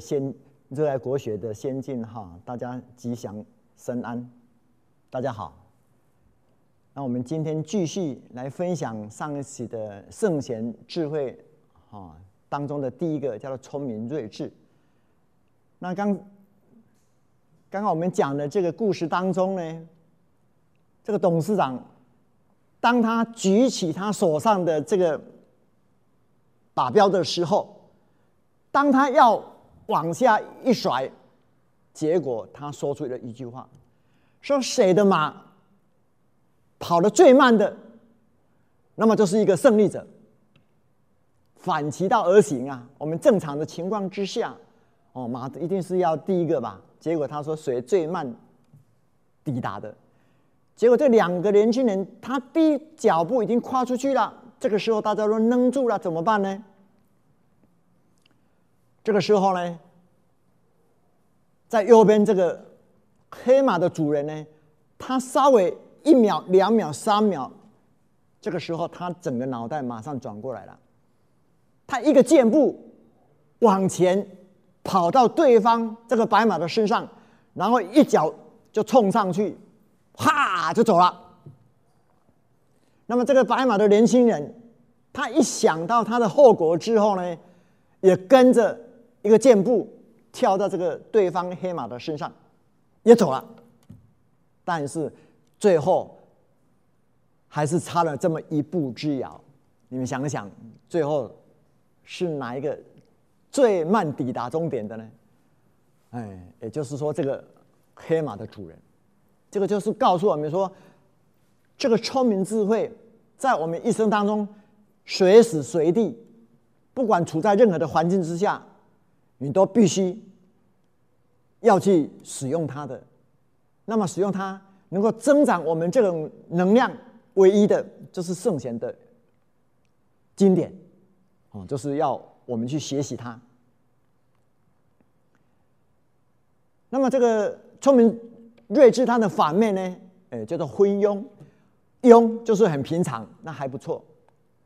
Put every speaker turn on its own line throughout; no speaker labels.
先热爱国学的先进哈，大家吉祥身安。大家好，那我们今天继续来分享上一期的圣贤智慧哈当中的第一个叫做聪明睿智。那刚刚刚我们讲的这个故事当中呢，这个董事长当他举起他手上的这个靶标的时候。当他要往下一甩，结果他说出了一句话：“说谁的马跑得最慢的，那么就是一个胜利者。”反其道而行啊！我们正常的情况之下，哦，马一定是要第一个吧？结果他说谁最慢抵达的？结果这两个年轻人，他第一脚步已经跨出去了。这个时候大家都愣住了，怎么办呢？这个时候呢，在右边这个黑马的主人呢，他稍微一秒、两秒、三秒，这个时候他整个脑袋马上转过来了，他一个箭步往前跑到对方这个白马的身上，然后一脚就冲上去，啪就走了。那么这个白马的年轻人，他一想到他的后果之后呢，也跟着。一个箭步跳到这个对方黑马的身上，也走了，但是最后还是差了这么一步之遥。你们想想，最后是哪一个最慢抵达终点的呢？哎，也就是说，这个黑马的主人，这个就是告诉我们说，这个聪明智慧在我们一生当中，随时随地，不管处在任何的环境之下。你都必须要去使用它的，那么使用它能够增长我们这种能量，唯一的就是圣贤的经典，哦，就是要我们去学习它。那么这个聪明睿智它的反面呢，哎，叫做昏庸，庸就是很平常，那还不错。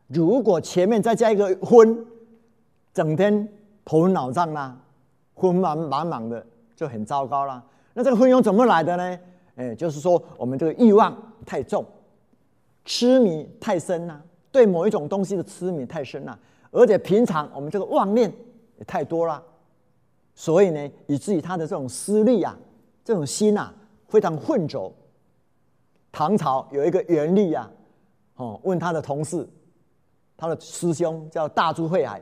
如果前面再加一个昏，整天。头昏脑胀啦，昏茫茫茫的，就很糟糕啦。那这个昏庸怎么来的呢？哎，就是说我们这个欲望太重，痴迷太深啦，对某一种东西的痴迷太深了，而且平常我们这个妄念也太多了，所以呢，以至于他的这种思虑啊，这种心啊，非常混浊。唐朝有一个元吏啊，哦，问他的同事，他的师兄叫大珠慧海。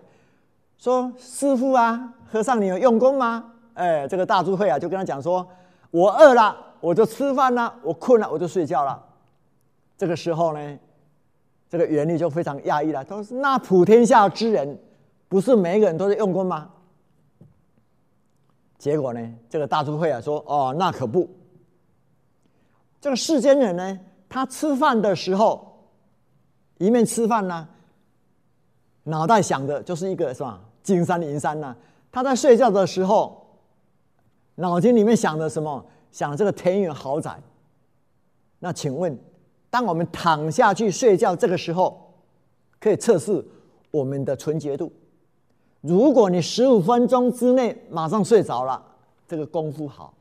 说师傅啊，和尚你有用功吗？哎，这个大智慧啊，就跟他讲说：我饿了，我就吃饭了；我困了，我就睡觉了。这个时候呢，这个原理就非常讶异了，他说：那普天下之人，不是每一个人都在用功吗？结果呢，这个大智慧啊说：哦，那可不。这个世间人呢，他吃饭的时候，一面吃饭呢，脑袋想的就是一个，是吧？金山银山呐，他在睡觉的时候，脑筋里面想的什么？想这个田园豪宅。那请问，当我们躺下去睡觉这个时候，可以测试我们的纯洁度。如果你十五分钟之内马上睡着了，这个功夫好。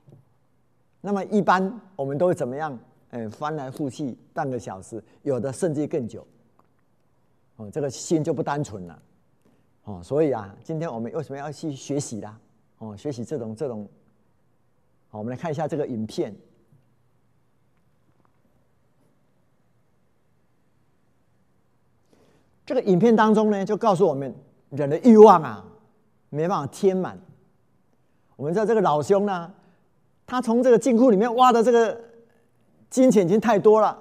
那么一般我们都会怎么样？嗯，翻来覆去半个小时，有的甚至更久。哦，这个心就不单纯了。哦，所以啊，今天我们为什么要去学习啦？哦，学习这种这种。好，我们来看一下这个影片。这个影片当中呢，就告诉我们人的欲望啊，没办法填满。我们知道这个老兄呢，他从这个金库里面挖的这个金钱已经太多了，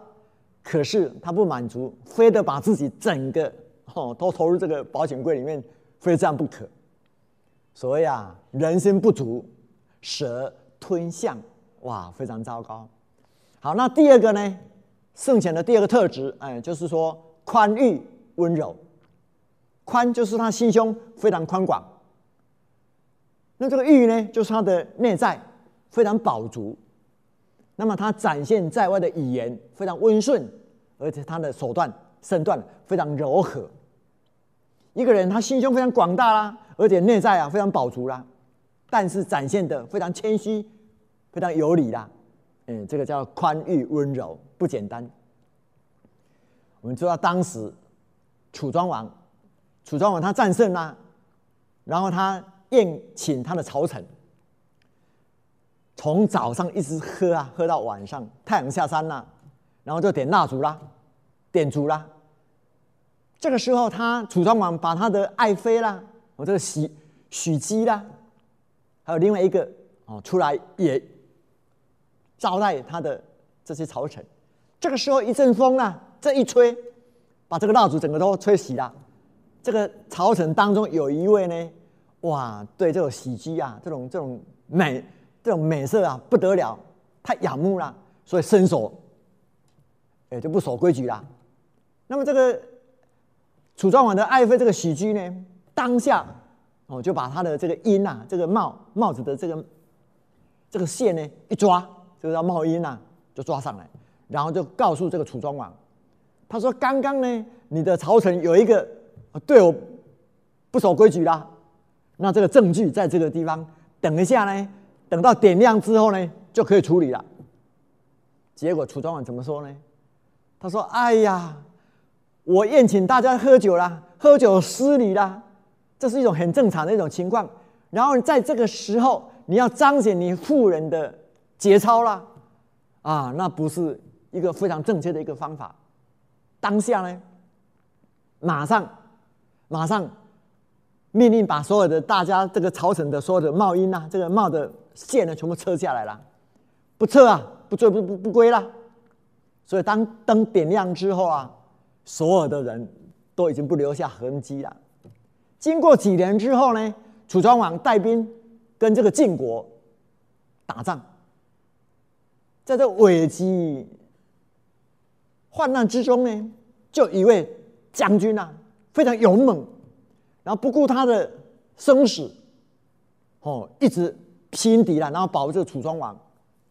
可是他不满足，非得把自己整个。哦，都投入这个保险柜里面，非这样不可。所谓啊，人心不足蛇吞象，哇，非常糟糕。好，那第二个呢，圣贤的第二个特质，哎，就是说宽裕温柔。宽就是他心胸非常宽广。那这个裕呢，就是他的内在非常饱足。那么他展现在外的语言非常温顺，而且他的手段身段非常柔和。一个人他心胸非常广大啦，而且内在啊非常饱足啦，但是展现的非常谦虚，非常有礼啦。嗯，这个叫宽裕温柔，不简单。我们知道当时楚庄王，楚庄王他战胜啦，然后他宴请他的朝臣，从早上一直喝啊，喝到晚上，太阳下山了，然后就点蜡烛啦，点烛啦。这个时候，他楚庄王把他的爱妃啦，我这个许许姬啦，还有另外一个哦出来也招待他的这些朝臣。这个时候一阵风啊，这一吹，把这个蜡烛整个都吹熄了。这个朝臣当中有一位呢，哇，对这种喜姬啊，这种这种美，这种美色啊，不得了，太仰慕了，所以伸手，也就不守规矩了。那么这个。楚庄王的爱妃这个喜居呢，当下哦就把他的这个缨呐，这个帽帽子的这个这个线呢一抓，这个叫帽缨呐，就抓上来，然后就告诉这个楚庄王，他说：“刚刚呢，你的朝臣有一个对我不守规矩啦，那这个证据在这个地方，等一下呢，等到点亮之后呢，就可以处理了。”结果楚庄王怎么说呢？他说：“哎呀。”我宴请大家喝酒啦，喝酒失礼啦，这是一种很正常的一种情况。然后在这个时候，你要彰显你富人的节操啦，啊，那不是一个非常正确的一个方法。当下呢，马上马上命令把所有的大家这个朝臣的所有的帽缨呐，这个帽的线呢，全部撤下来了，不撤啊，不追不不不归了。所以当灯点亮之后啊。所有的人都已经不留下痕迹了。经过几年之后呢，楚庄王带兵跟这个晋国打仗，在这危机患难之中呢，就一位将军啊，非常勇猛，然后不顾他的生死，哦，一直拼敌了，然后保护这个楚庄王，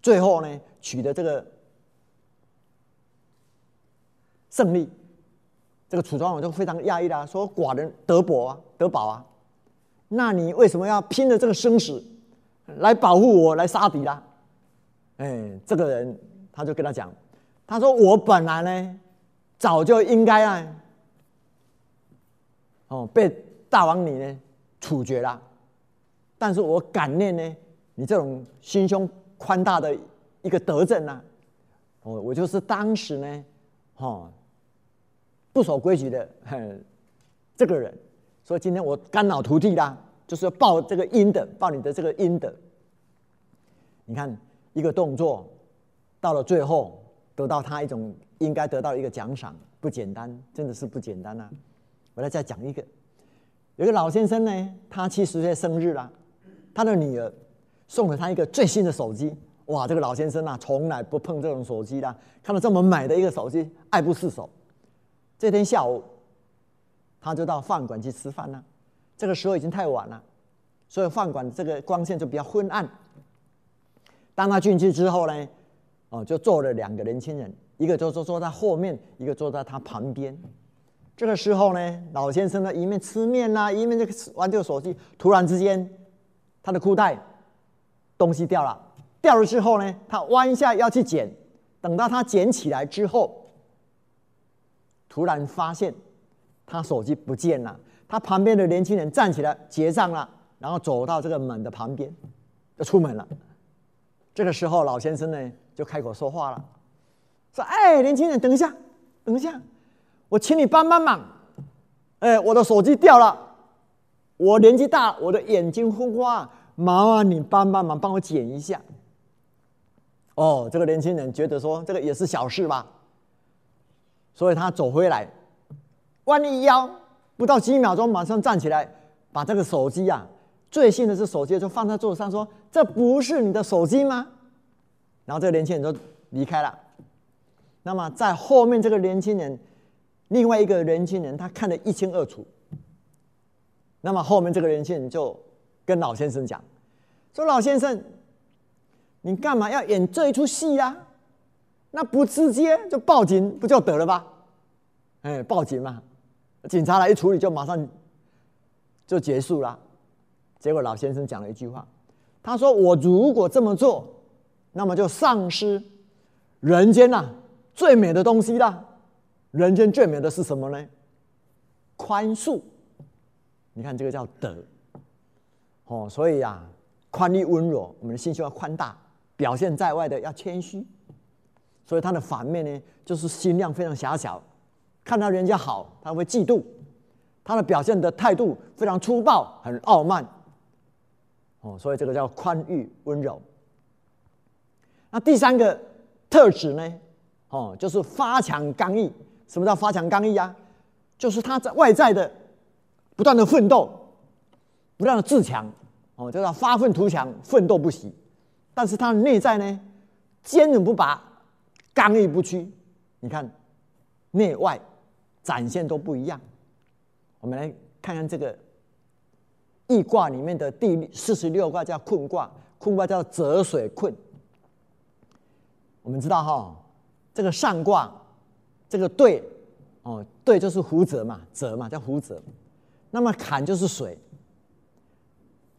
最后呢，取得这个胜利。这个楚庄王就非常讶异啦，说：“寡人得宝啊，德宝啊，那你为什么要拼了这个生死来保护我，来杀敌啦？”哎，这个人他就跟他讲，他说：“我本来呢，早就应该啊，哦，被大王你呢处决了，但是我感念呢，你这种心胸宽大的一个德政呐，我我就是当时呢，哦。”不守规矩的 这个人，所以今天我肝脑涂地啦，就是要报这个阴的，报你的这个阴的。你看一个动作，到了最后得到他一种应该得到一个奖赏，不简单，真的是不简单呐。我来再讲一个，有个老先生呢，他七十岁生日啦，他的女儿送了他一个最新的手机。哇，这个老先生啊，从来不碰这种手机的，看到这么美的一个手机，爱不释手。这天下午，他就到饭馆去吃饭了。这个时候已经太晚了，所以饭馆这个光线就比较昏暗。当他进去之后呢，哦，就坐了两个年轻人，一个就坐坐在后面，一个坐在他旁边。这个时候呢，老先生呢一面吃面呐，一面在玩这个手机。突然之间，他的裤带东西掉了，掉了之后呢，他弯下要去捡，等到他捡起来之后。突然发现他手机不见了，他旁边的年轻人站起来结账了，然后走到这个门的旁边，就出门了。这个时候，老先生呢就开口说话了，说：“哎，年轻人，等一下，等一下，我请你帮帮忙。哎，我的手机掉了，我年纪大，我的眼睛昏花，麻烦你帮帮忙，帮我捡一下。”哦，这个年轻人觉得说这个也是小事吧。所以他走回来，弯一腰，不到几秒钟，马上站起来，把这个手机啊，最新的这手机就放在桌子上，说：“这不是你的手机吗？”然后这个年轻人就离开了。那么在后面这个年轻人，另外一个年轻人，他看得一清二楚。那么后面这个年轻人就跟老先生讲：“说老先生，你干嘛要演这一出戏呀？”那不直接就报警不就得了吧？哎，报警嘛，警察来一处理就马上就结束了。结果老先生讲了一句话：“他说：“我如果这么做，那么就丧失人间呐最美的东西啦。人间最美的是什么呢？宽恕。你看这个叫德。哦，所以啊，宽裕温柔，我们的心胸要宽大，表现在外的要谦虚。所以他的反面呢，就是心量非常狭小，看到人家好，他会嫉妒。他的表现的态度非常粗暴，很傲慢。哦，所以这个叫宽裕温柔。那第三个特质呢？哦，就是发强刚毅。什么叫发强刚毅啊？就是他在外在的不断的奋斗，不断的自强。哦，就叫发愤图强，奋斗不息。但是他的内在呢，坚韧不拔，刚毅不屈。你看，内外展现都不一样。我们来看看这个。易卦里面的第四十六卦叫困卦，困卦叫泽水困。我们知道哈，这个上卦，这个兑，哦，兑就是湖泽嘛，泽嘛叫湖泽。那么坎就是水，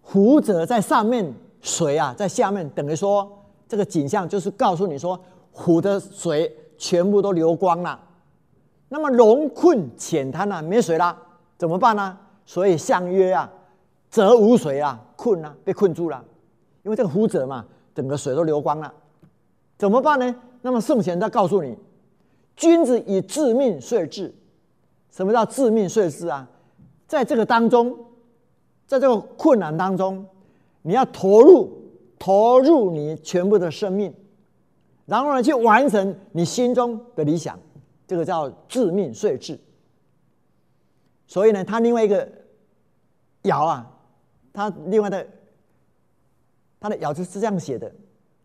湖泽在上面，水啊在下面，等于说这个景象就是告诉你说，湖的水全部都流光了。那么龙困浅滩了，没水了，怎么办呢？所以相约啊。则无水啊，困啊，被困住了，因为这个湖泽嘛，整个水都流光了，怎么办呢？那么圣贤在告诉你，君子以致命遂治。什么叫致命遂治啊？在这个当中，在这个困难当中，你要投入投入你全部的生命，然后呢，去完成你心中的理想，这个叫自命遂治。所以呢，他另外一个爻啊。他另外的，他的爻就是这样写的，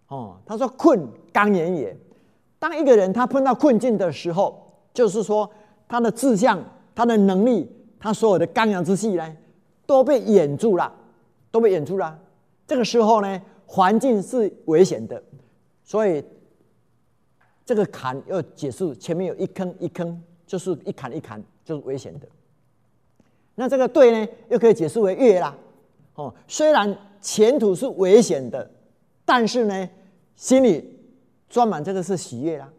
哦，他说困刚言也。当一个人他碰到困境的时候，就是说他的志向、他的能力、他所有的刚阳之气呢，都被掩住了，都被掩住了。这个时候呢，环境是危险的，所以这个坎要解释前面有一坑一坑，就是一坎一坎，就是危险的。那这个对呢，又可以解释为月啦。哦，虽然前途是危险的，但是呢，心里装满这个是喜悦啦，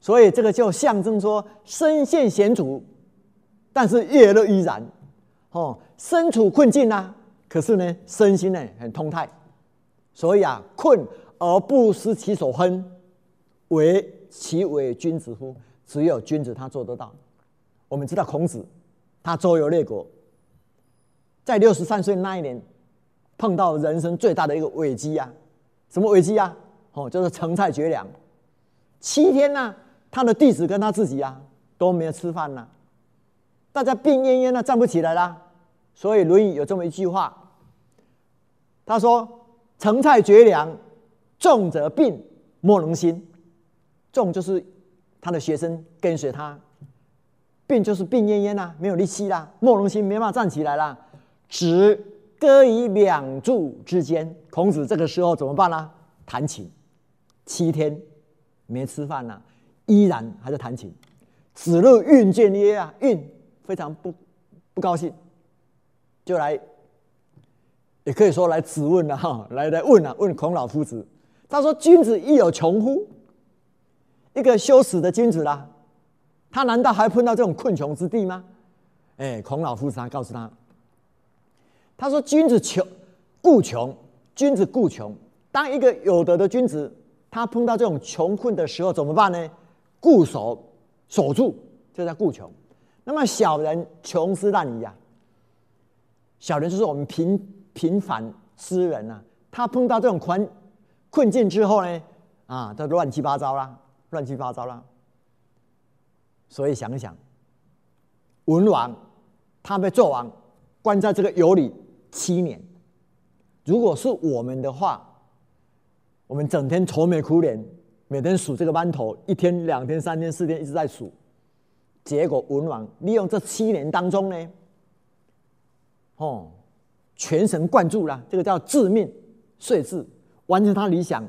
所以这个就象征说身陷险阻，但是悦乐依然。哦，身处困境啊，可是呢，身心呢很通泰，所以啊，困而不失其所亨，为其为君子乎？只有君子他做得到。我们知道孔子，他周游列国。在六十三岁那一年，碰到人生最大的一个危机啊！什么危机啊？哦，就是成菜绝粮，七天呢，他的弟子跟他自己啊都没有吃饭呢，大家病恹恹的站不起来啦。所以《论语》有这么一句话，他说：“成菜绝粮，重则病，莫能兴。重就是他的学生跟随他，病就是病恹恹啦，没有力气啦，莫能兴，没办法站起来啦。只搁于两柱之间。孔子这个时候怎么办呢？弹琴，七天没吃饭了，依然还在弹琴。子路运见曰啊，运非常不不高兴，就来，也可以说来质问了哈，来来问了问孔老夫子。他说：“君子亦有穷乎？一个羞死的君子啦，他难道还碰到这种困穷之地吗？”哎，孔老夫子他告诉他。他说：“君子穷，故穷。君子故穷。当一个有德的君子，他碰到这种穷困的时候，怎么办呢？固守，守住，这叫固穷。那么小人穷斯滥矣呀。小人就是我们平平凡之人呐。他碰到这种困困境之后呢，啊，他乱七八糟啦，乱七八糟啦。所以想想，文王他被纣王关在这个油里。”七年，如果是我们的话，我们整天愁眉苦脸，每天数这个馒头，一天、两天、三天、四天，一直在数。结果文王利用这七年当中呢，哦，全神贯注了，这个叫致命遂治，完成他理想，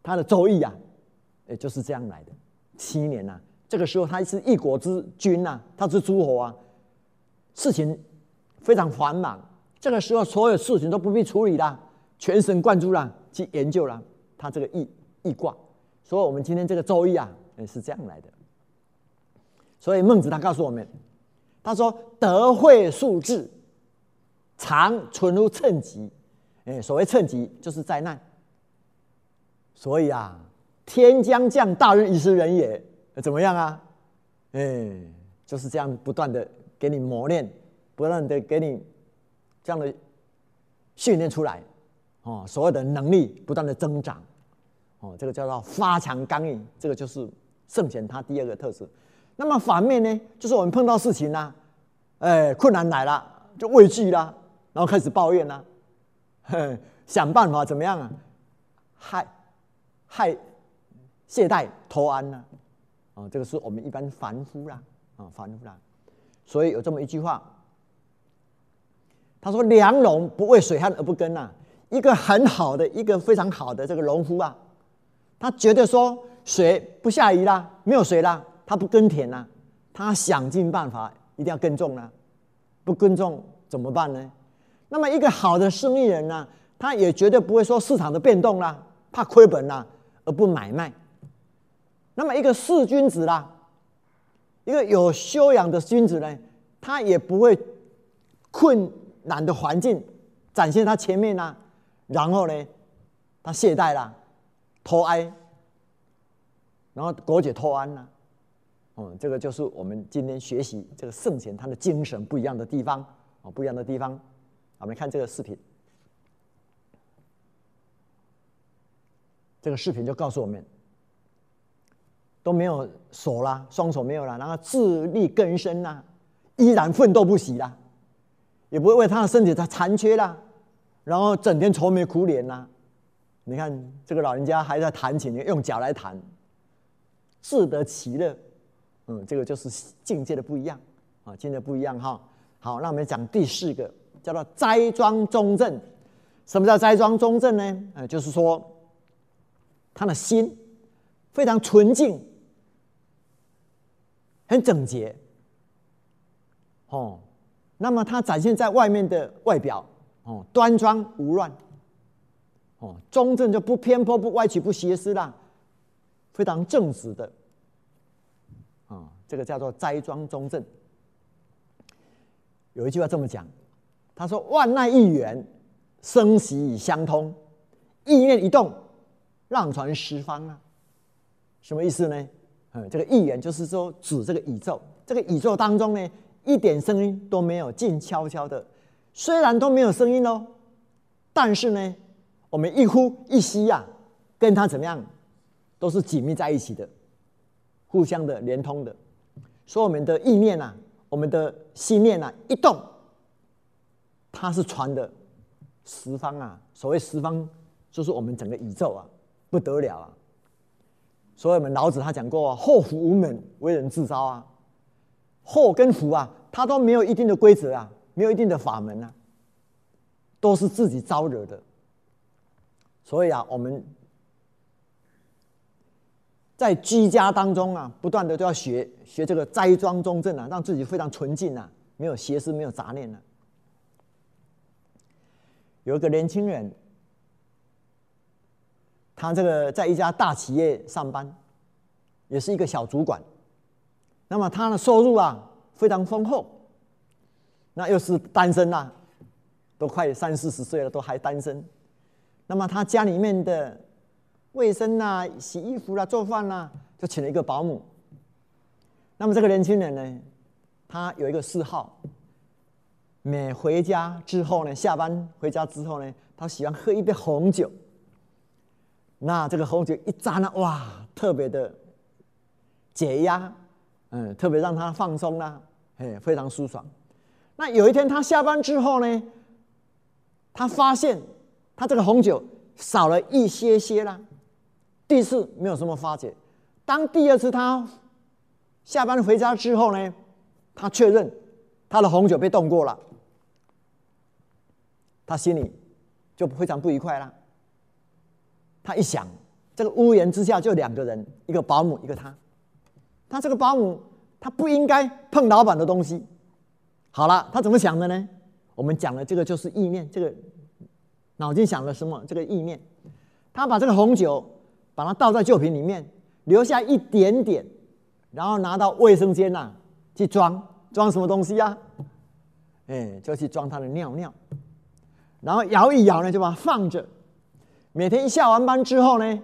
他的周易啊，也就是这样来的。七年呐，这个时候他是一国之君呐，他是诸侯啊，事情非常繁忙。这个时候，所有事情都不必处理了，全神贯注啦，去研究啦，他这个易易卦。所以，我们今天这个周易啊，也是这样来的。所以，孟子他告诉我们，他说：“德惠数至，常存如趁吉。”哎，所谓趁吉，就是灾难。所以啊，天将降大任于斯人也，怎么样啊？哎，就是这样不断的给你磨练，不断的给你这样的训练出来，哦，所有的能力不断的增长，哦，这个叫做发强刚硬，这个就是圣贤他第二个特质。那么反面呢，就是我们碰到事情呢，哎，困难来了就畏惧啦，然后开始抱怨啦，想办法怎么样啊？害害懈怠拖安呢？啊，这个是我们一般凡夫啦，啊，凡夫啦。所以有这么一句话，他说：“良农不为水旱而不耕呐。”一个很好的，一个非常好的这个农夫啊，他觉得说水不下雨啦，没有水啦，他不耕田呐，他想尽办法一定要耕种啦。不耕种怎么办呢？那么一个好的生意人呢，他也绝对不会说市场的变动啦，怕亏本啦而不买卖。那么一个士君子啦，一个有修养的君子呢，他也不会困难的环境展现他前面呢，然后呢，他懈怠啦，拖哀，然后国解脱安呢，哦，这个就是我们今天学习这个圣贤他的精神不一样的地方哦，不一样的地方。我们看这个视频，这个视频就告诉我们。都没有手啦，双手没有了，然后自力更生啦，依然奋斗不息啦，也不会为他的身体他残缺啦，然后整天愁眉苦脸呐。你看这个老人家还在弹琴，用脚来弹，自得其乐。嗯，这个就是境界的不一样啊，境界不一样哈。好，那我们讲第四个，叫做斋庄中正。什么叫斋庄中正呢？呃，就是说他的心非常纯净。很整洁，哦，那么它展现在外面的外表，哦，端庄无乱，哦，中正就不偏颇、不歪曲、不邪思啦，非常正直的，啊，这个叫做斋庄中正。有一句话这么讲，他说：“万籁一元，声息相通，意念一动，浪传十方啊。”什么意思呢？嗯，这个意言就是说指这个宇宙，这个宇宙当中呢，一点声音都没有，静悄悄的。虽然都没有声音哦，但是呢，我们一呼一吸呀，跟它怎么样，都是紧密在一起的，互相的连通的。所以我们的意念呐，我们的心念呐，一动，它是传的十方啊。所谓十方，就是我们整个宇宙啊，不得了啊。所以我们老子他讲过啊，祸福无门，为人自招啊。祸跟福啊，他都没有一定的规则啊，没有一定的法门啊，都是自己招惹的。所以啊，我们在居家当中啊，不断的都要学学这个斋庄中正啊，让自己非常纯净啊，没有邪思，没有杂念啊。有一个年轻人。他这个在一家大企业上班，也是一个小主管。那么他的收入啊非常丰厚，那又是单身呐，都快三四十岁了都还单身。那么他家里面的卫生呐、洗衣服啦、做饭啦，就请了一个保姆。那么这个年轻人呢，他有一个嗜好，每回家之后呢，下班回家之后呢，他喜欢喝一杯红酒。那这个红酒一扎呢，哇，特别的解压，嗯，特别让他放松啦，哎，非常舒爽。那有一天他下班之后呢，他发现他这个红酒少了一些些啦。第一次没有什么发觉，当第二次他下班回家之后呢，他确认他的红酒被动过了，他心里就非常不愉快了。他一想，这个屋檐之下就两个人，一个保姆，一个他。他这个保姆，他不应该碰老板的东西。好了，他怎么想的呢？我们讲的这个就是意念，这个脑筋想了什么这个意念？他把这个红酒把它倒在酒瓶里面，留下一点点，然后拿到卫生间呐去装装什么东西呀？哎，就去装他的尿尿，然后摇一摇呢，就把它放着。每天一下完班之后呢，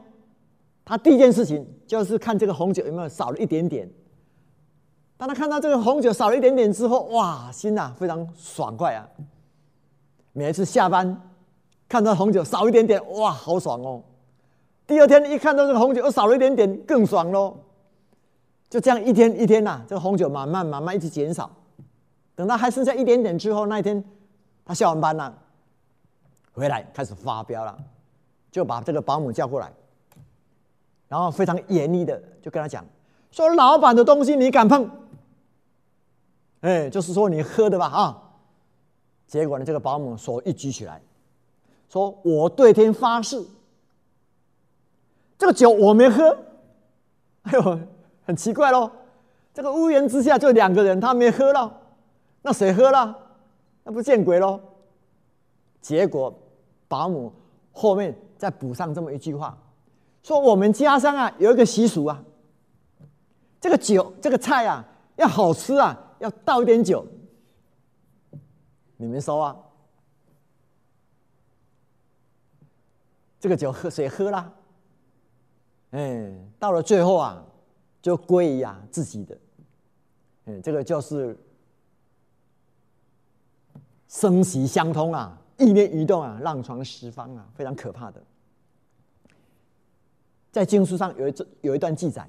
他第一件事情就是看这个红酒有没有少了一点点。当他看到这个红酒少了一点点之后，哇，心呐非常爽快啊！每一次下班看到红酒少一点点，哇，好爽哦！第二天一看到这个红酒又少了一点点，更爽喽！就这样一天一天呐，这个红酒慢慢慢慢一直减少。等到还剩下一点点之后，那一天他下完班了，回来开始发飙了，就把这个保姆叫过来，然后非常严厉的就跟他讲说：“老板的东西你敢碰？”哎，就是说你喝的吧啊！结果呢，这个保姆手一举起来，说：“我对天发誓，这个酒我没喝。”哎呦，很奇怪喽！这个屋檐之下就两个人，他没喝了，那谁喝了？那不见鬼喽！结果保姆后面再补上这么一句话，说：“我们家乡啊有一个习俗啊，这个酒这个菜啊要好吃啊。”要倒一点酒，你们说啊？这个酒喝谁喝啦？哎，到了最后啊，就归于啊自己的。哎，这个就是生息相通啊，意念移动啊，浪传十方啊，非常可怕的。在经书上有一有一段记载，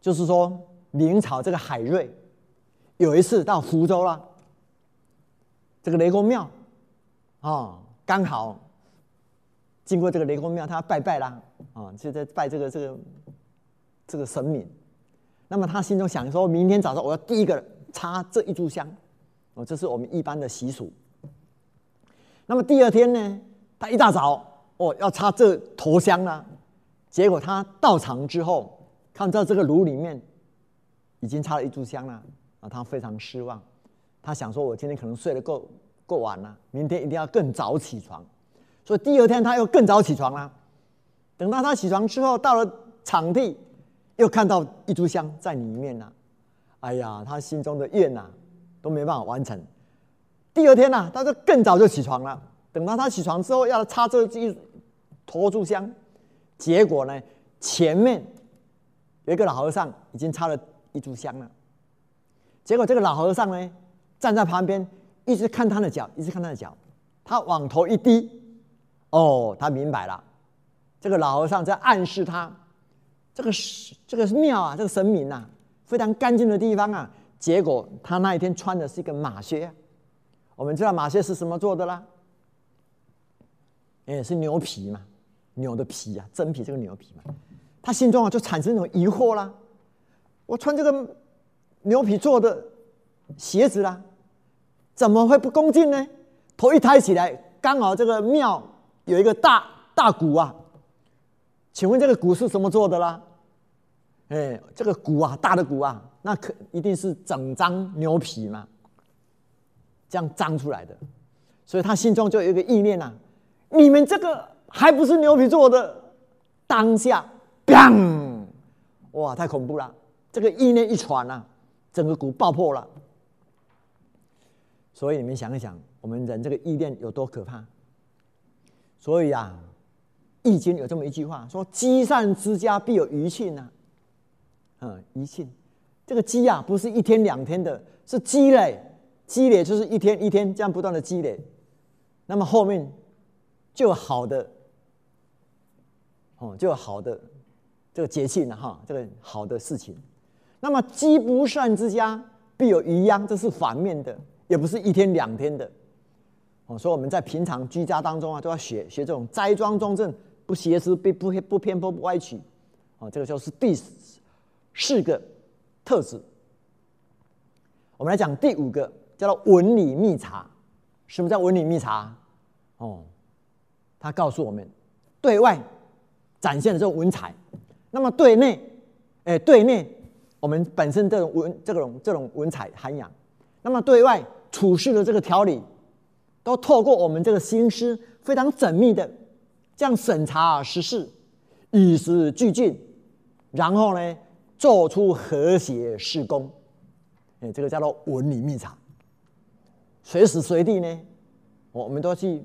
就是说明朝这个海瑞。有一次到福州了，这个雷公庙，啊，刚好经过这个雷公庙，他拜拜啦，啊，就在拜这个这个这个神明。那么他心中想说，明天早上我要第一个插这一炷香，哦，这是我们一般的习俗。那么第二天呢，他一大早哦要插这头香了，结果他到场之后，看到这个炉里面已经插了一炷香了。啊他非常失望，他想说：“我今天可能睡得够够晚了，明天一定要更早起床。”所以第二天他又更早起床了。等到他起床之后，到了场地，又看到一炷香在里面呢。哎呀，他心中的愿呐都没办法完成。第二天呢，他就更早就起床了。等到他起床之后，要插这一坨炷香，结果呢，前面有一个老和尚已经插了一炷香了。结果这个老和尚呢，站在旁边，一直看他的脚，一直看他的脚。他往头一低，哦，他明白了，这个老和尚在暗示他，这个是这个庙啊，这个神明呐，非常干净的地方啊。结果他那一天穿的是一个马靴，我们知道马靴是什么做的啦？哎，是牛皮嘛，牛的皮啊，真皮这个牛皮嘛。他心中啊就产生一种疑惑啦，我穿这个。牛皮做的鞋子啦，怎么会不恭敬呢？头一抬起来，刚好这个庙有一个大大鼓啊，请问这个鼓是什么做的啦？哎，这个鼓啊，大的鼓啊，那可一定是整张牛皮嘛，这样张出来的。所以他心中就有一个意念呐：你们这个还不是牛皮做的？当下，砰！哇，太恐怖了！这个意念一传啊。整个鼓爆破了，所以你们想一想，我们人这个意念有多可怕？所以啊，《易经》有这么一句话，说“积善之家必有余庆”呐。嗯，余庆，这个积啊，不是一天两天的，是积累，积累就是一天一天这样不断的积累，那么后面就有好的，哦，就有好的这个节庆了哈，这个好的事情。那么积不善之家必有余殃，这是反面的，也不是一天两天的。哦，所以我们在平常居家当中啊，都要学学这种斋庄中正，不邪思，不不不偏颇，不歪曲。哦，这个就是第四个特质。我们来讲第五个，叫做文理密察。什么叫文理密察？哦，他告诉我们，对外展现的这种文采，那么对内，哎，对内。我们本身这种文这种这种文采涵养，那么对外处事的这个条理，都透过我们这个心思非常缜密的这样审查实事，与时俱进，然后呢，做出和谐施工。哎，这个叫做文理密察。随时随地呢，我们都要去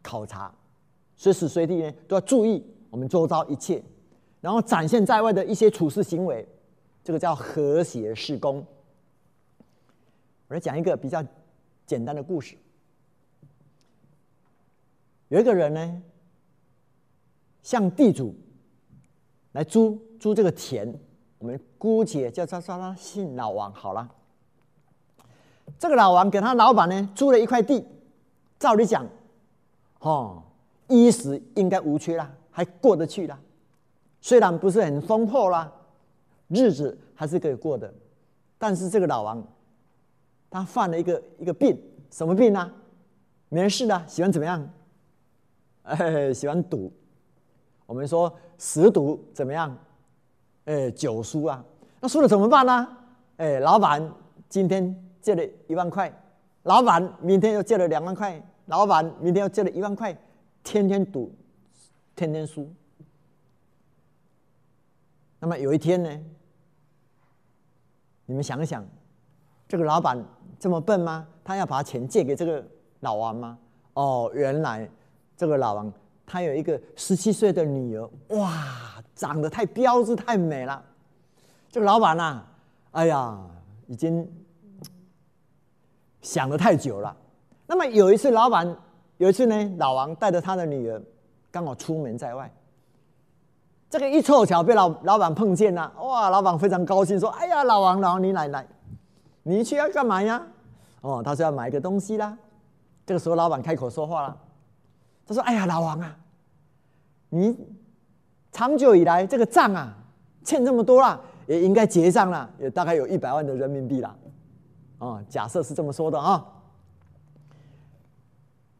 考察，随时随地呢都要注意我们周遭一切，然后展现在外的一些处事行为，这个叫和谐施工。我来讲一个比较简单的故事。有一个人呢，向地主来租租这个田，我们姑且叫他叫他姓老王好了。这个老王给他老板呢租了一块地，照理讲，哦，衣食应该无缺啦，还过得去啦。虽然不是很丰厚啦，日子还是可以过的。但是这个老王。他犯了一个一个病，什么病呢？没事的，喜欢怎么样？哎，喜欢赌。我们说十赌怎么样？哎，九输啊。那输了怎么办呢？哎，老板今天借了一万块，老板明天又借了两万块，老板明天又借了一万块，天天赌，天天输。那么有一天呢？你们想想，这个老板。这么笨吗？他要把钱借给这个老王吗？哦，原来这个老王他有一个十七岁的女儿，哇，长得太标致太美了。这个老板呐，哎呀，已经想的太久了。那么有一次，老板有一次呢，老王带着他的女儿刚好出门在外，这个一凑巧被老老板碰见了，哇，老板非常高兴，说：“哎呀，老王，老王你来来。”你去要干嘛呀？哦，他说要买一个东西啦。这个时候，老板开口说话了。他说：“哎呀，老王啊，你长久以来这个账啊，欠这么多了，也应该结账了，也大概有一百万的人民币了。哦，假设是这么说的啊。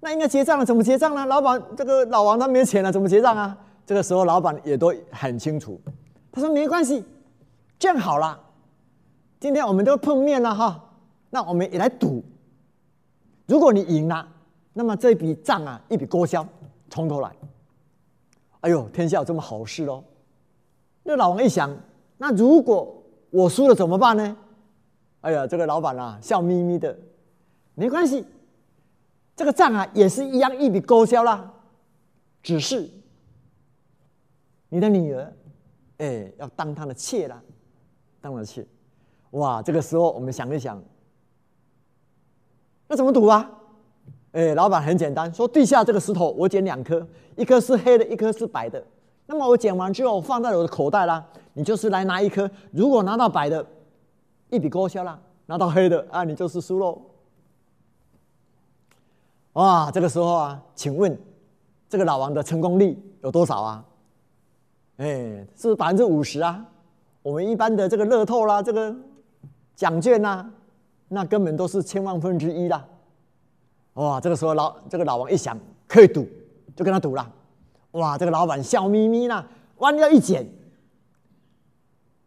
那应该结账了，怎么结账呢？老板，这个老王他没钱了，怎么结账啊？这个时候，老板也都很清楚。他说：没关系，这样好了。”今天我们都碰面了哈，那我们也来赌。如果你赢了，那么这笔账啊，一笔勾销，从头来。哎呦，天下有这么好事哦！那老王一想，那如果我输了怎么办呢？哎呀，这个老板啊，笑眯眯的，没关系，这个账啊，也是一样一笔勾销啦。只是你的女儿，哎，要当他的妾了，当了妾。哇，这个时候我们想一想，那怎么赌啊？哎，老板很简单，说地下这个石头我捡两颗，一颗是黑的，一颗是白的。那么我捡完之后放在我的口袋啦，你就是来拿一颗。如果拿到白的，一笔勾销了；拿到黑的啊，你就是输喽。哇，这个时候啊，请问这个老王的成功率有多少啊？哎，是百分之五十啊。我们一般的这个乐透啦，这个。奖券呐，那根本都是千万分之一啦！哇，这个时候老这个老王一想可以赌，就跟他赌了。哇，这个老板笑眯眯啦，弯腰一捡，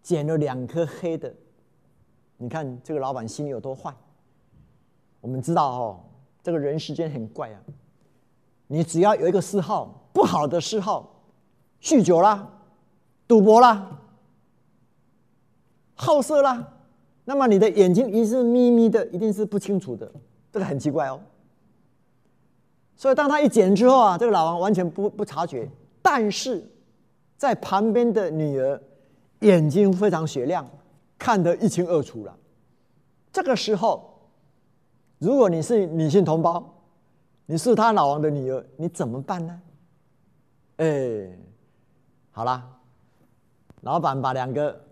捡了两颗黑的。你看这个老板心里有多坏？我们知道哦，这个人世间很怪啊。你只要有一个嗜好，不好的嗜好，酗酒啦，赌博啦，好色啦。那么你的眼睛一定是眯眯的，一定是不清楚的，这个很奇怪哦。所以当他一捡之后啊，这个老王完全不不察觉，但是在旁边的女儿眼睛非常雪亮，看得一清二楚了。这个时候，如果你是女性同胞，你是他老王的女儿，你怎么办呢？哎，好啦，老板把两个。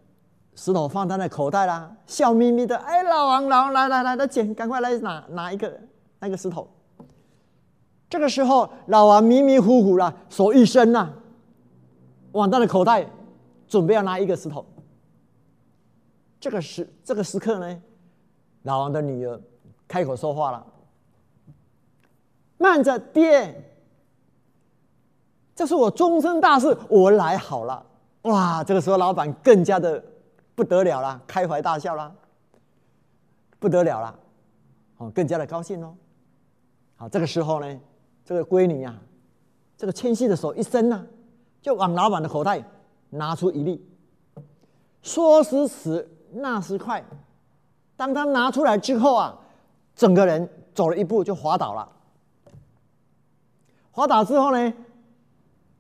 石头放在那口袋啦，笑眯眯的。哎，老王，老王，来来来，来捡，赶快来拿拿一个那个石头。这个时候，老王迷迷糊糊了，手一伸呐，往他的口袋，准备要拿一个石头。这个时这个时刻呢，老王的女儿开口说话了：“慢着，爹，这是我终身大事，我来好了。”哇，这个时候老板更加的。不得了了，开怀大笑了，不得了了！哦，更加的高兴哦。好，这个时候呢，这个闺女啊，这个纤细的手一伸呐，就往老板的口袋拿出一粒。说时迟，那时快，当他拿出来之后啊，整个人走了一步就滑倒了。滑倒之后呢，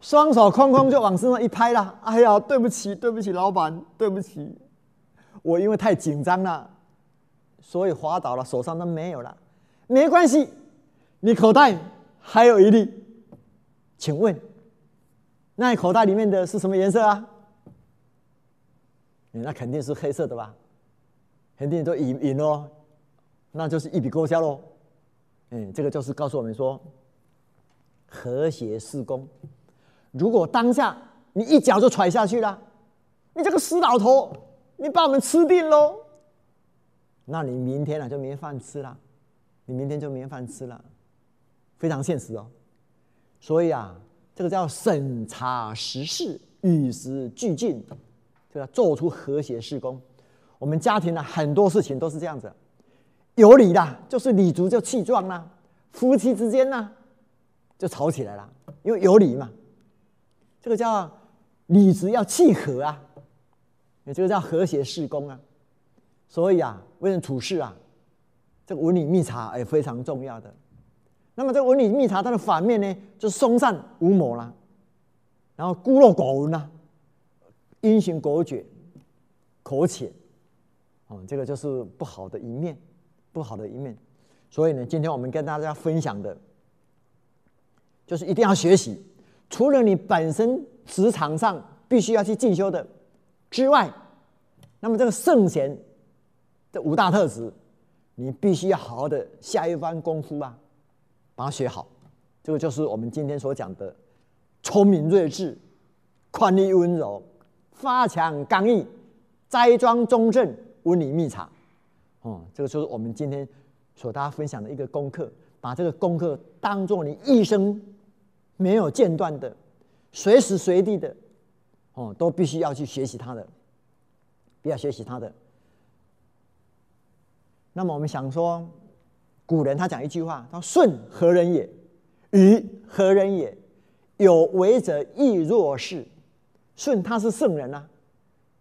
双手空空就往身上一拍了。哎呀，对不起，对不起，老板，对不起，我因为太紧张了，所以滑倒了，手上都没有了。没关系，你口袋还有一粒，请问，那你口袋里面的是什么颜色啊？那肯定是黑色的吧？肯定都赢赢喽，那就是一笔勾销喽。嗯，这个就是告诉我们说，和谐施工。如果当下你一脚就踹下去了，你这个死老头，你把我们吃定喽！那你明天啊就没饭吃了，你明天就没饭吃了，非常现实哦。所以啊，这个叫审查时事，与时俱进。要做出和谐施工，我们家庭呢很多事情都是这样子，有理的，就是理足就气壮啦；夫妻之间呢，就吵起来了，因为有理嘛。这个叫理直要契合啊，也这个叫和谐施工啊。所以啊，为人处事啊，这个文理密察也非常重要的。那么这个文理密察它的反面呢，就是松散无谋啦，然后孤陋寡闻啦。因循果决、口浅，哦，这个就是不好的一面，不好的一面。所以呢，今天我们跟大家分享的，就是一定要学习。除了你本身职场上必须要去进修的之外，那么这个圣贤这五大特质，你必须要好好的下一番功夫啊，把它学好。这个就是我们今天所讲的：聪明睿智、宽裕温柔。发强刚毅，斋庄中正，温理密察，哦，这个就是我们今天所大家分享的一个功课。把这个功课当做你一生没有间断的、随时随地的，哦，都必须要去学习它的，不要学习它的。那么我们想说，古人他讲一句话，他说：“舜何人也？禹何人也？有为者亦若是。”舜他是圣人呐，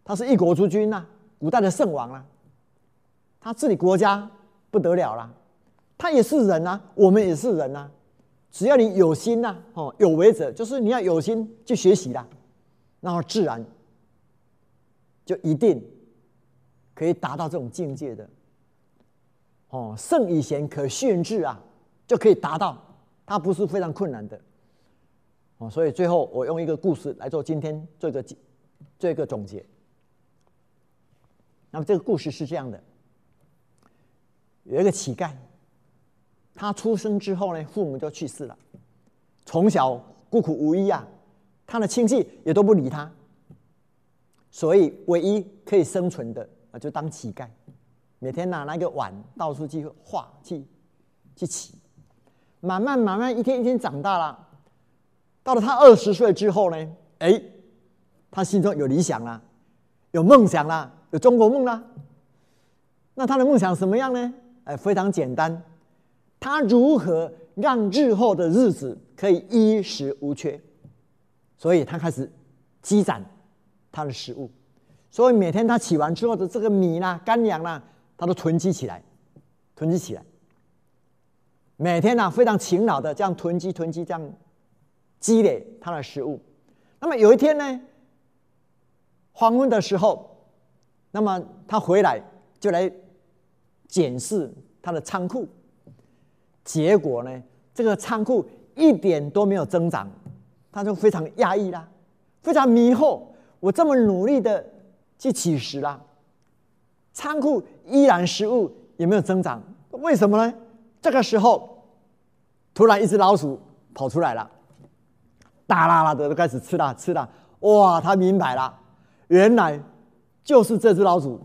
他是一国之君呐，古代的圣王啊，他治理国家不得了啦。他也是人呐，我们也是人呐。只要你有心呐，哦，有为者，就是你要有心去学习啦，然后自然就一定可以达到这种境界的。哦，圣以贤可训智啊，就可以达到，它不是非常困难的。哦，所以最后我用一个故事来做今天做一个做一个总结。那么这个故事是这样的：有一个乞丐，他出生之后呢，父母就去世了，从小孤苦无依啊，他的亲戚也都不理他，所以唯一可以生存的啊，就当乞丐，每天拿那个碗到处去画去去乞，慢慢慢慢一天一天长大了。到了他二十岁之后呢，哎，他心中有理想了，有梦想了，有中国梦了。那他的梦想什么样呢？哎，非常简单，他如何让日后的日子可以衣食无缺？所以他开始积攒他的食物，所以每天他起完之后的这个米啦、干粮啦，他都囤积起来，囤积起来。每天呢，非常勤劳的这样囤积、囤积这样。积累他的食物，那么有一天呢，黄昏的时候，那么他回来就来检视他的仓库，结果呢，这个仓库一点都没有增长，他就非常压抑啦，非常迷惑。我这么努力的去取食啦，仓库依然食物也没有增长，为什么呢？这个时候，突然一只老鼠跑出来了。大啦啦的都开始吃了吃了，哇！他明白了，原来就是这只老鼠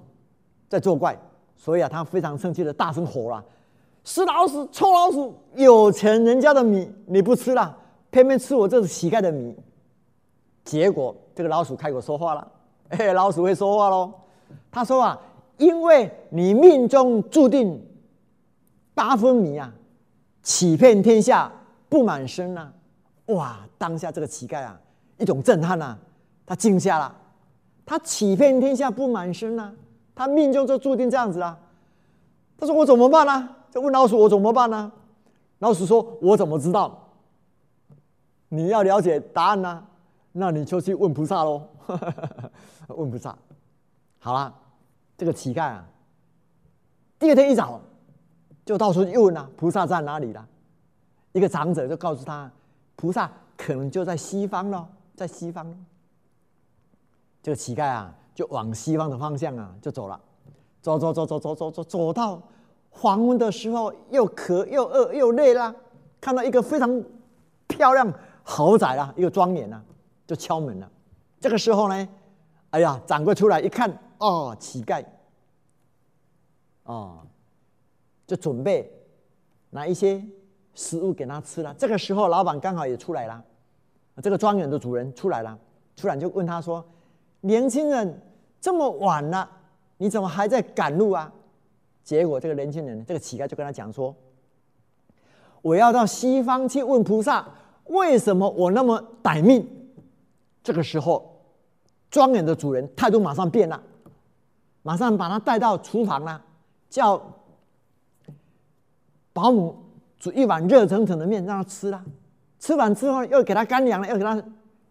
在作怪，所以啊，他非常生气的大声吼了：“是老鼠，臭老鼠！有钱人家的米你不吃了，偏偏吃我这只乞丐的米。”结果这个老鼠开口说话了：“哎，老鼠会说话喽。他说啊，因为你命中注定八分米啊，欺骗天下不满身呐！哇，当下这个乞丐啊，一种震撼呐，他惊吓了，他欺骗天下不满身呐，他命中就注定这样子啊。他说：“我怎么办呢？”就问老鼠：“我怎么办呢？”老鼠说：“我怎么知道？你要了解答案呢，那你就去问菩萨喽。问菩萨。好了，这个乞丐啊，第二天一早。”就到处又问啊，菩萨在哪里了？一个长者就告诉他，菩萨可能就在西方喽，在西方。这个乞丐啊，就往西方的方向啊，就走了。走走走走走走走，走到黄昏的时候，又渴又饿又累了，看到一个非常漂亮豪宅啊，一个庄园啊，就敲门了。这个时候呢，哎呀，掌柜出来一看，哦，乞丐，哦。就准备拿一些食物给他吃了。这个时候，老板刚好也出来了，这个庄园的主人出来了，突然就问他说：“年轻人，这么晚了，你怎么还在赶路啊？”结果，这个年轻人，这个乞丐就跟他讲说：“我要到西方去问菩萨，为什么我那么歹命？”这个时候，庄园的主人态度马上变了，马上把他带到厨房了，叫。保姆煮一碗热腾腾的面让他吃了，吃完之后又给他干粮了，又给他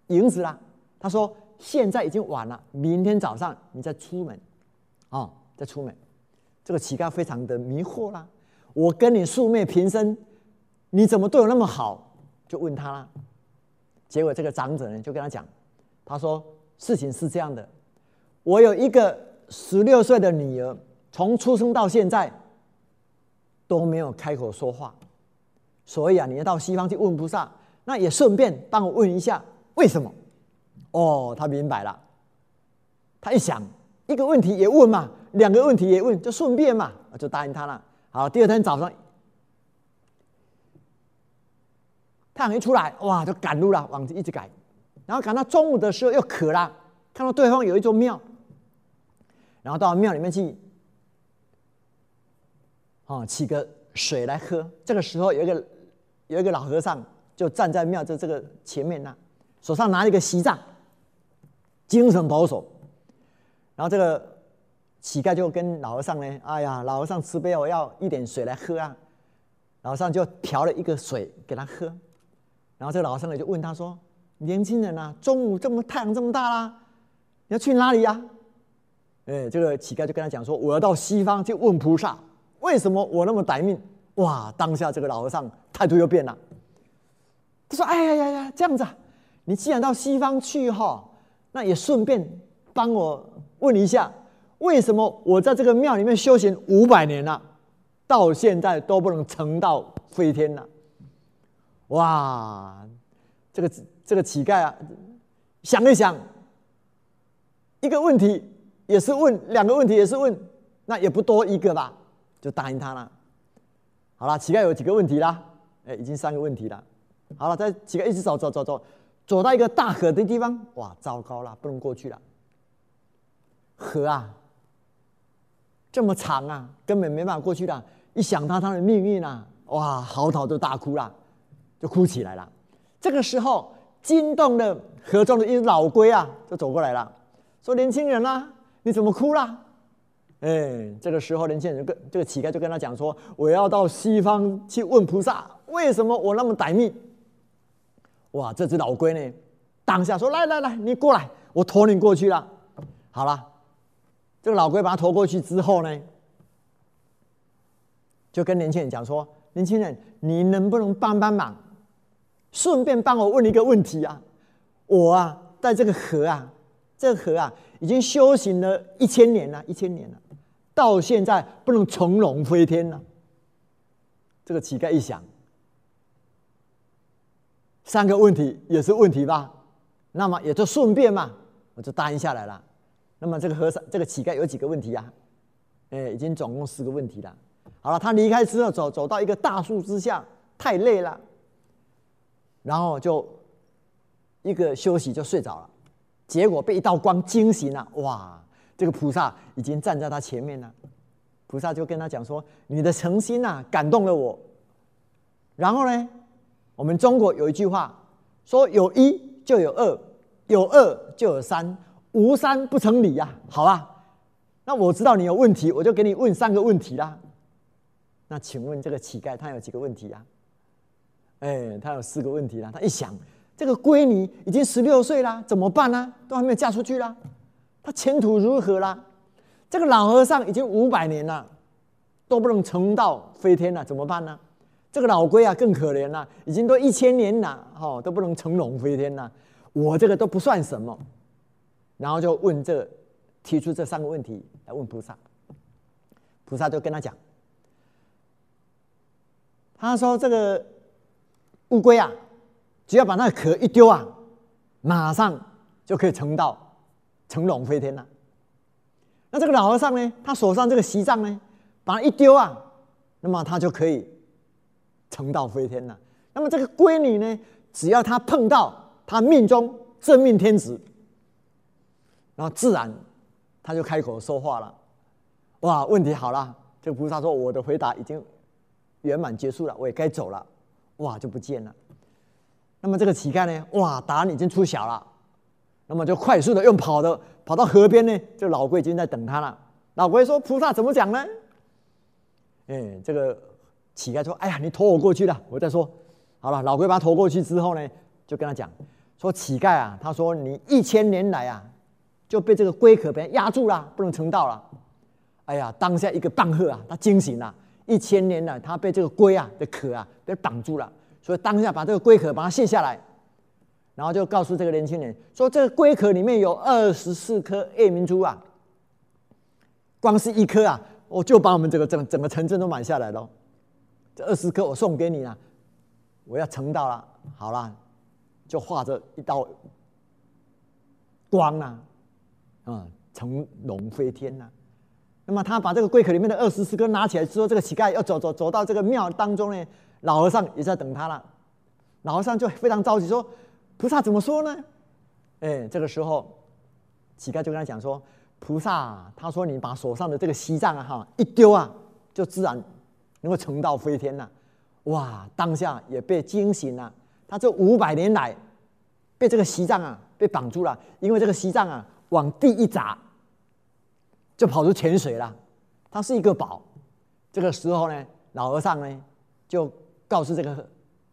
银子了。他说：“现在已经晚了，明天早上你再出门，哦，再出门。”这个乞丐非常的迷惑啦。我跟你素昧平生，你怎么对我那么好？就问他了。结果这个长者呢就跟他讲，他说：“事情是这样的，我有一个十六岁的女儿，从出生到现在。”都没有开口说话，所以啊，你要到西方去问菩萨，那也顺便帮我问一下为什么？哦，他明白了，他一想，一个问题也问嘛，两个问题也问，就顺便嘛，就答应他了。好，第二天早上，太阳一出来，哇，就赶路了，往一直赶，然后赶到中午的时候又渴了，看到对方有一座庙，然后到庙里面去。啊，取个水来喝。这个时候，有一个有一个老和尚就站在庙的这个前面呢，手上拿一个锡杖，精神保守。然后这个乞丐就跟老和尚呢，哎呀，老和尚慈悲，我要一点水来喝啊。老和尚就调了一个水给他喝。然后这个老和尚呢就问他说：“年轻人啊，中午这么太阳这么大啦，你要去哪里呀？”哎，这个乞丐就跟他讲说：“我要到西方去问菩萨。”为什么我那么歹命？哇！当下这个老和尚态度又变了。他说：“哎呀呀呀，这样子！你既然到西方去哈，那也顺便帮我问一下，为什么我在这个庙里面修行五百年了，到现在都不能成道飞天呢？”哇！这个这个乞丐啊，想一想，一个问题也是问，两个问题也是问，那也不多一个吧？就答应他了。好了，乞丐有几个问题啦？哎，已经三个问题了。好了，在乞丐一直走走走走，走到一个大河的地方，哇，糟糕了，不能过去了。河啊，这么长啊，根本没办法过去的。一想到他的命运啊，哇，嚎啕都大哭了，就哭起来了。这个时候，惊动了河中的一只老龟啊，就走过来了，说：“年轻人啊，你怎么哭了？”哎，这个时候，年轻人跟这个乞丐就跟他讲说：“我要到西方去问菩萨，为什么我那么歹命？”哇，这只老龟呢，当下说：“来来来，你过来，我驮你过去了。”好了，这个老龟把他驮过去之后呢，就跟年轻人讲说：“年轻人，你能不能帮帮忙，顺便帮我问一个问题啊？我啊，在这个河啊，这个河啊，已经修行了一千年了，一千年了。”到现在不能从龙飞天了。这个乞丐一想，三个问题也是问题吧？那么也就顺便嘛，我就答应下来了。那么这个和尚，这个乞丐有几个问题啊？哎，已经总共四个问题了。好了，他离开之后，走走到一个大树之下，太累了，然后就一个休息就睡着了。结果被一道光惊醒了，哇！这个菩萨已经站在他前面了，菩萨就跟他讲说：“你的诚心呐，感动了我。”然后呢，我们中国有一句话说：“有一就有二，有二就有三，无三不成理呀。”好吧，那我知道你有问题，我就给你问三个问题啦。那请问这个乞丐他有几个问题呀？哎，他有四个问题啦。他一想，这个闺女已经十六岁啦，怎么办呢？都还没有嫁出去啦，他前途如何啦？这个老和尚已经五百年了，都不能成道飞天了，怎么办呢？这个老龟啊更可怜了，已经都一千年了，哈，都不能成龙飞天了。我这个都不算什么，然后就问这，提出这三个问题来问菩萨，菩萨就跟他讲，他说这个乌龟啊，只要把那个壳一丢啊，马上就可以成道，成龙飞天了。那这个老和尚呢？他手上这个锡杖呢，把它一丢啊，那么他就可以成道飞天了。那么这个闺女呢，只要他碰到他命中真命天子，然后自然他就开口说话了。哇，问题好了，这个菩萨说我的回答已经圆满结束了，我也该走了。哇，就不见了。那么这个乞丐呢？哇，答案已经出晓了。那么就快速的用跑的跑到河边呢，这老龟已经在等他了。老龟说：“菩萨怎么讲呢？”哎，这个乞丐说：“哎呀，你拖我过去了，我再说。”好了，老龟把他拖过去之后呢，就跟他讲说：“乞丐啊，他说你一千年来啊，就被这个龟壳被压住了，不能成道了。哎呀，当下一个棒喝啊，他惊醒了。一千年来，他被这个龟啊的壳啊被绑住了，所以当下把这个龟壳把它卸下来。”然后就告诉这个年轻人说：“这个龟壳里面有二十四颗夜明珠啊，光是一颗啊，我就把我们这个整整个城镇都买下来了。这二十颗我送给你了，我要成道了。好了，就画着一道光啊，啊，成龙飞天呐。那么他把这个龟壳里面的二十四颗拿起来之后，这个乞丐要走走走到这个庙当中呢，老和尚也在等他了。老和尚就非常着急说。”菩萨怎么说呢？哎，这个时候，乞丐就跟他讲说：“菩萨，他说你把手上的这个锡杖啊，哈，一丢啊，就自然能够成道飞天了。”哇，当下也被惊醒了。他这五百年来被这个锡杖啊被绑住了，因为这个锡杖啊往地一砸，就跑出泉水了。它是一个宝。这个时候呢，老和尚呢就告诉这个，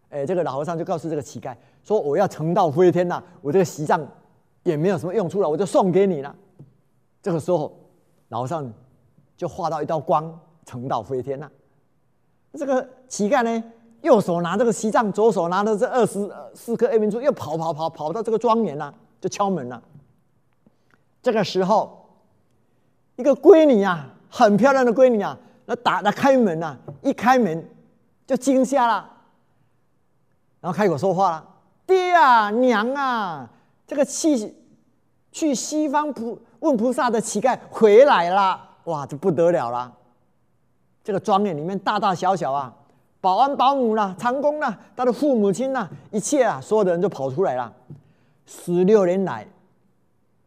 哎，这个老和尚就告诉这个乞丐。说我要成道飞天了，我这个席杖也没有什么用处了，我就送给你了。这个时候，老和尚就画到一道光，成道飞天了。这个乞丐呢，右手拿这个锡杖，左手拿着这二十四颗 A 明珠，又跑跑跑跑到这个庄园了，就敲门了。这个时候，一个闺女啊，很漂亮的闺女啊，那打那开门呐，一开门就惊吓了，然后开口说话了。爹啊，娘啊，这个去去西方菩问菩萨的乞丐回来了，哇，这不得了了！这个庄园里面大大小小啊，保安保姆啦，长工啦，他的父母亲呐，一切啊，所有的人都跑出来了。十六年来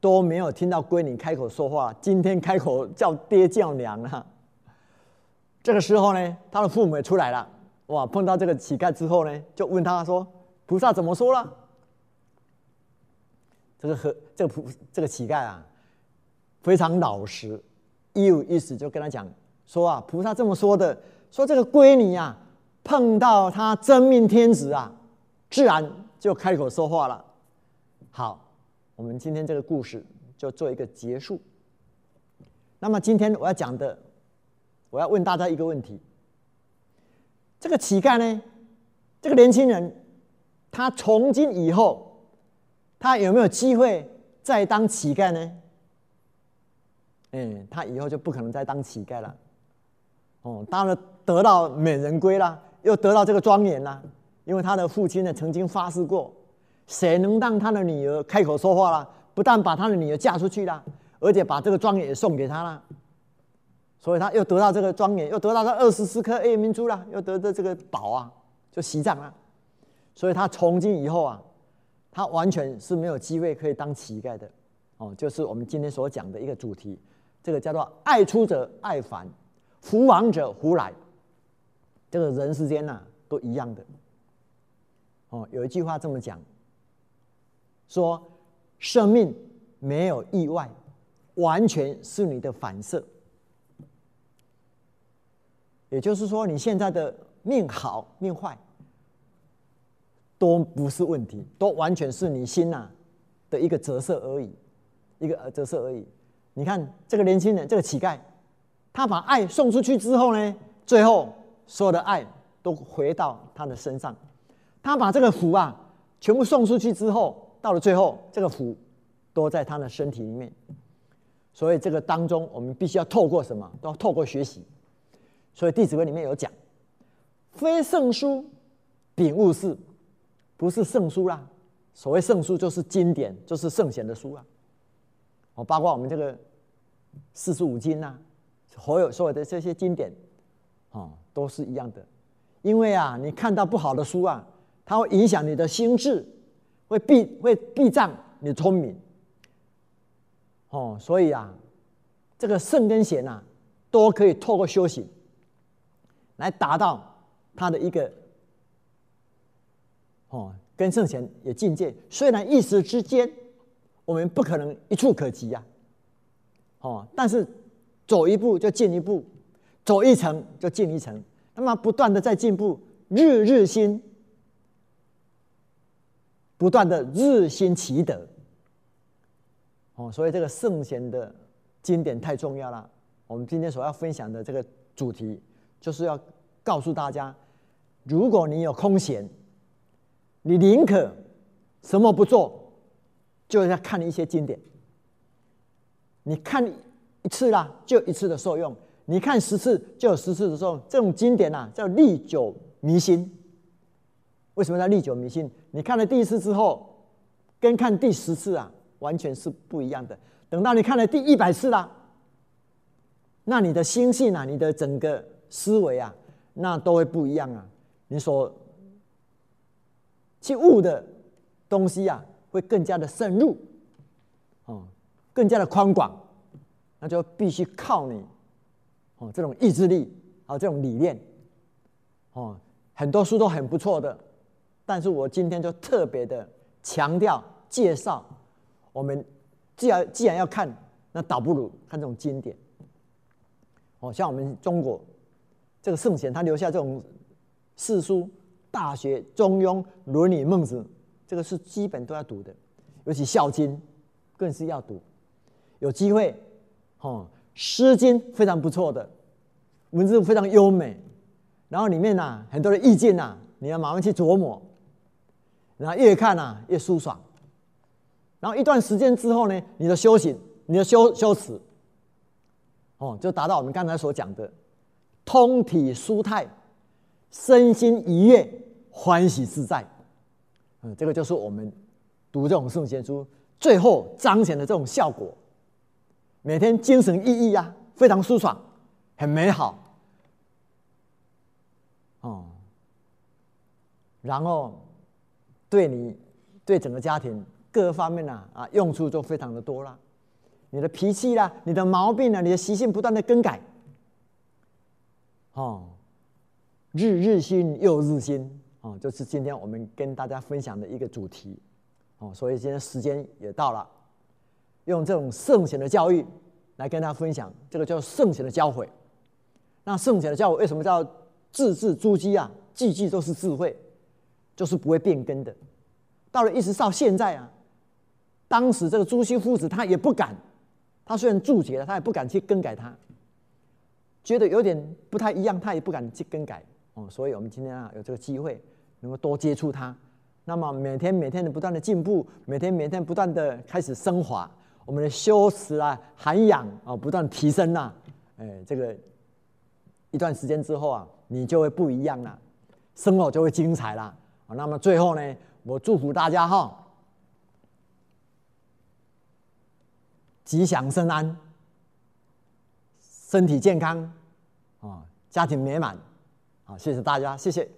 都没有听到闺女开口说话，今天开口叫爹叫娘了。这个时候呢，他的父母也出来了，哇，碰到这个乞丐之后呢，就问他说。菩萨怎么说了？这个和这个菩这个乞丐啊，非常老实，一有意思就跟他讲说啊，菩萨这么说的，说这个闺女啊，碰到他真命天子啊，自然就开口说话了。好，我们今天这个故事就做一个结束。那么今天我要讲的，我要问大家一个问题：这个乞丐呢，这个年轻人。他从今以后，他有没有机会再当乞丐呢？嗯，他以后就不可能再当乞丐了。哦，当然得到美人归了，又得到这个庄严了。因为他的父亲呢，曾经发誓过，谁能让他的女儿开口说话了，不但把他的女儿嫁出去了，而且把这个庄园也送给他了。所以他又得到这个庄严，又得到这二十四颗 A 明珠了，又得到这个宝啊，就西藏了。所以他从今以后啊，他完全是没有机会可以当乞丐的，哦，就是我们今天所讲的一个主题，这个叫做爱出者爱返，福往者福来。这个人世间呐，都一样的。哦，有一句话这么讲，说生命没有意外，完全是你的反射。也就是说，你现在的命好命坏，都不是问题，都完全是你心呐的一个折射而已，一个折射而已。你看这个年轻人，这个乞丐，他把爱送出去之后呢，最后所有的爱都回到他的身上。他把这个福啊，全部送出去之后，到了最后，这个福都在他的身体里面。所以这个当中，我们必须要透过什么？都要透过学习。所以《弟子规》里面有讲：“非圣书，秉物事。”不是圣书啦。所谓圣书，就是经典，就是圣贤的书啊。哦，包括我们这个四书五经呐，所有所有的这些经典，哦，都是一样的。因为啊，你看到不好的书啊。它会影响你的心智，会避会避障你的聪明。哦，所以啊，这个圣跟贤呐，都可以透过修行来达到他的一个哦，跟圣贤也境界。虽然一时之间我们不可能一触可及呀，哦，但是走一步就进一步，走一层就进一层，那么不断的在进步，日日新。不断的日新其德，哦，所以这个圣贤的经典太重要了。我们今天所要分享的这个主题，就是要告诉大家：如果你有空闲，你宁可什么不做，就要看一些经典。你看一次啦，就一次的受用；你看十次，就有十次的受用。这种经典呐，叫历久弥新。为什么叫历久弥新？你看了第一次之后，跟看第十次啊，完全是不一样的。等到你看了第一百次啦，那你的心性啊，你的整个思维啊，那都会不一样啊。你所去悟的东西啊，会更加的深入，哦，更加的宽广，那就必须靠你哦，这种意志力啊，这种理念，哦，很多书都很不错的。但是我今天就特别的强调介绍，我们既然既然要看，那倒不如看这种经典。哦，像我们中国这个圣贤，他留下这种四书、大学、中庸、伦理、孟子，这个是基本都要读的，尤其《孝经》更是要读。有机会，哦，《诗经》非常不错的，文字非常优美，然后里面呐很多的意见呐，你要马上去琢磨。然后越看啊越舒爽，然后一段时间之后呢，你的修行、你的修修持，哦，就达到我们刚才所讲的通体舒泰、身心愉悦、欢喜自在。嗯，这个就是我们读这种圣贤书最后彰显的这种效果。每天精神奕奕呀，非常舒爽，很美好。哦，然后。对你，对整个家庭各方面呢啊，用处就非常的多了。你的脾气啦，你的毛病呢，你的习性不断的更改，哦，日日新又日新，哦，就是今天我们跟大家分享的一个主题，哦，所以今天时间也到了，用这种圣贤的教育来跟大家分享，这个叫圣贤的教诲。那圣贤的教诲为什么叫字字珠玑啊？句句都是智慧。就是不会变更的，到了一直到现在啊，当时这个朱熹夫子他也不敢，他虽然注解了，他也不敢去更改它，觉得有点不太一样，他也不敢去更改哦。所以我们今天啊有这个机会，能够多接触他，那么每天每天的不断的进步，每天每天不断的开始升华，我们的修持啊、涵养啊不断提升呐，哎，这个一段时间之后啊，你就会不一样了，生活就会精彩了。那么最后呢，我祝福大家哈，吉祥生安，身体健康，啊，家庭美满，啊，谢谢大家，谢谢。